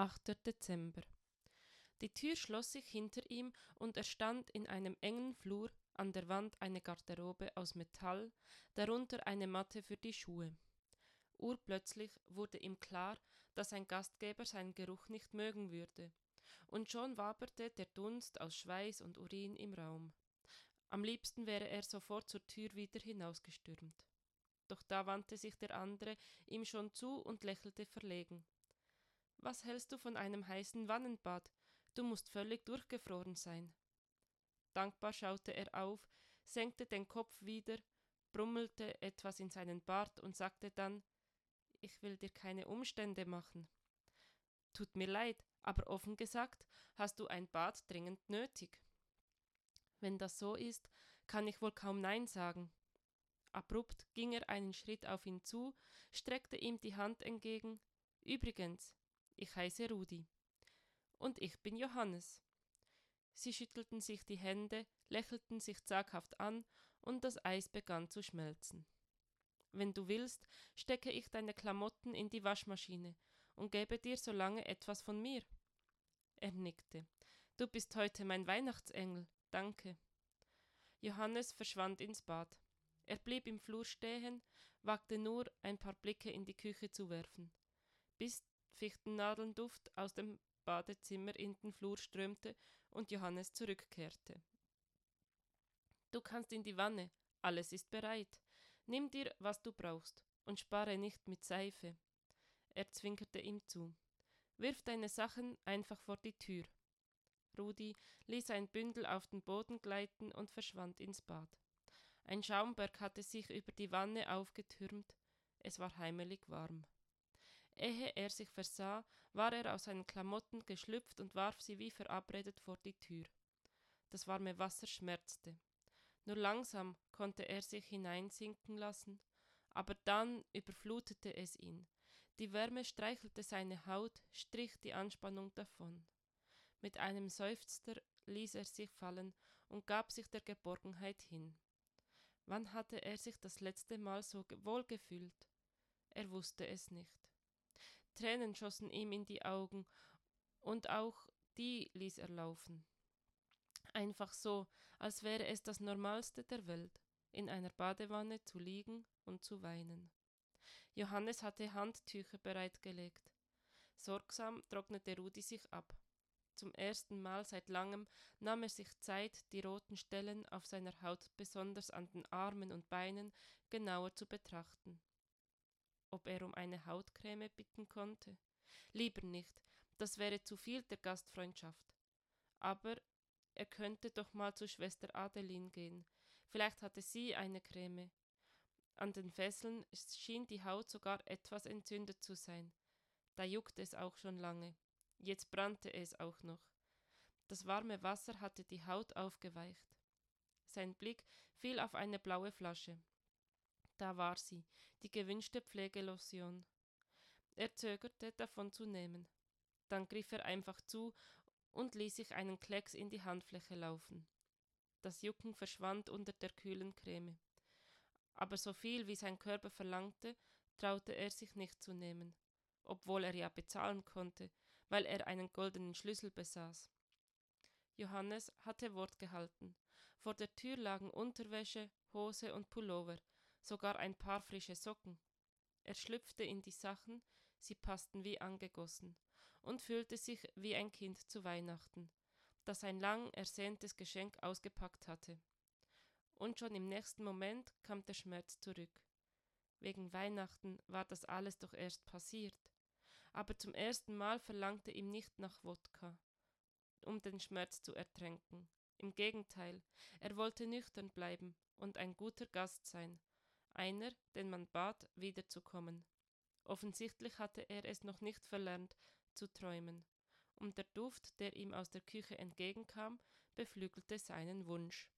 8. Dezember. Die Tür schloss sich hinter ihm und er stand in einem engen Flur, an der Wand eine Garderobe aus Metall, darunter eine Matte für die Schuhe. Urplötzlich wurde ihm klar, dass ein Gastgeber seinen Geruch nicht mögen würde, und schon waberte der Dunst aus Schweiß und Urin im Raum. Am liebsten wäre er sofort zur Tür wieder hinausgestürmt. Doch da wandte sich der andere ihm schon zu und lächelte verlegen. Was hältst du von einem heißen Wannenbad? Du musst völlig durchgefroren sein. Dankbar schaute er auf, senkte den Kopf wieder, brummelte etwas in seinen Bart und sagte dann Ich will dir keine Umstände machen. Tut mir leid, aber offen gesagt, hast du ein Bad dringend nötig. Wenn das so ist, kann ich wohl kaum Nein sagen. Abrupt ging er einen Schritt auf ihn zu, streckte ihm die Hand entgegen. Übrigens, ich heiße Rudi. Und ich bin Johannes. Sie schüttelten sich die Hände, lächelten sich zaghaft an, und das Eis begann zu schmelzen. Wenn du willst, stecke ich deine Klamotten in die Waschmaschine und gebe dir so lange etwas von mir. Er nickte. Du bist heute mein Weihnachtsengel, danke. Johannes verschwand ins Bad. Er blieb im Flur stehen, wagte nur, ein paar Blicke in die Küche zu werfen, bis Fichtennadelnduft aus dem Badezimmer in den Flur strömte und Johannes zurückkehrte. Du kannst in die Wanne, alles ist bereit. Nimm dir, was du brauchst, und spare nicht mit Seife. Er zwinkerte ihm zu. Wirf deine Sachen einfach vor die Tür. Rudi ließ ein Bündel auf den Boden gleiten und verschwand ins Bad. Ein Schaumberg hatte sich über die Wanne aufgetürmt, es war heimelig warm. Ehe er sich versah, war er aus seinen Klamotten geschlüpft und warf sie wie verabredet vor die Tür. Das warme Wasser schmerzte. Nur langsam konnte er sich hineinsinken lassen, aber dann überflutete es ihn. Die Wärme streichelte seine Haut, strich die Anspannung davon. Mit einem Seufzer ließ er sich fallen und gab sich der Geborgenheit hin. Wann hatte er sich das letzte Mal so wohl gefühlt? Er wusste es nicht. Tränen schossen ihm in die Augen, und auch die ließ er laufen. Einfach so, als wäre es das Normalste der Welt, in einer Badewanne zu liegen und zu weinen. Johannes hatte Handtücher bereitgelegt. Sorgsam trocknete Rudi sich ab. Zum ersten Mal seit langem nahm er sich Zeit, die roten Stellen auf seiner Haut, besonders an den Armen und Beinen, genauer zu betrachten ob er um eine Hautcreme bitten konnte. Lieber nicht, das wäre zu viel der Gastfreundschaft. Aber er könnte doch mal zu Schwester Adeline gehen. Vielleicht hatte sie eine Creme. An den Fesseln schien die Haut sogar etwas entzündet zu sein. Da juckte es auch schon lange. Jetzt brannte es auch noch. Das warme Wasser hatte die Haut aufgeweicht. Sein Blick fiel auf eine blaue Flasche. Da war sie, die gewünschte Pflegelotion. Er zögerte, davon zu nehmen. Dann griff er einfach zu und ließ sich einen Klecks in die Handfläche laufen. Das Jucken verschwand unter der kühlen Creme. Aber so viel wie sein Körper verlangte, traute er sich nicht zu nehmen, obwohl er ja bezahlen konnte, weil er einen goldenen Schlüssel besaß. Johannes hatte Wort gehalten. Vor der Tür lagen Unterwäsche, Hose und Pullover, sogar ein paar frische Socken. Er schlüpfte in die Sachen, sie passten wie angegossen, und fühlte sich wie ein Kind zu Weihnachten, das ein lang ersehntes Geschenk ausgepackt hatte. Und schon im nächsten Moment kam der Schmerz zurück. Wegen Weihnachten war das alles doch erst passiert. Aber zum ersten Mal verlangte ihm nicht nach Wodka, um den Schmerz zu ertränken. Im Gegenteil, er wollte nüchtern bleiben und ein guter Gast sein, einer, den man bat, wiederzukommen. Offensichtlich hatte er es noch nicht verlernt, zu träumen, und der Duft, der ihm aus der Küche entgegenkam, beflügelte seinen Wunsch.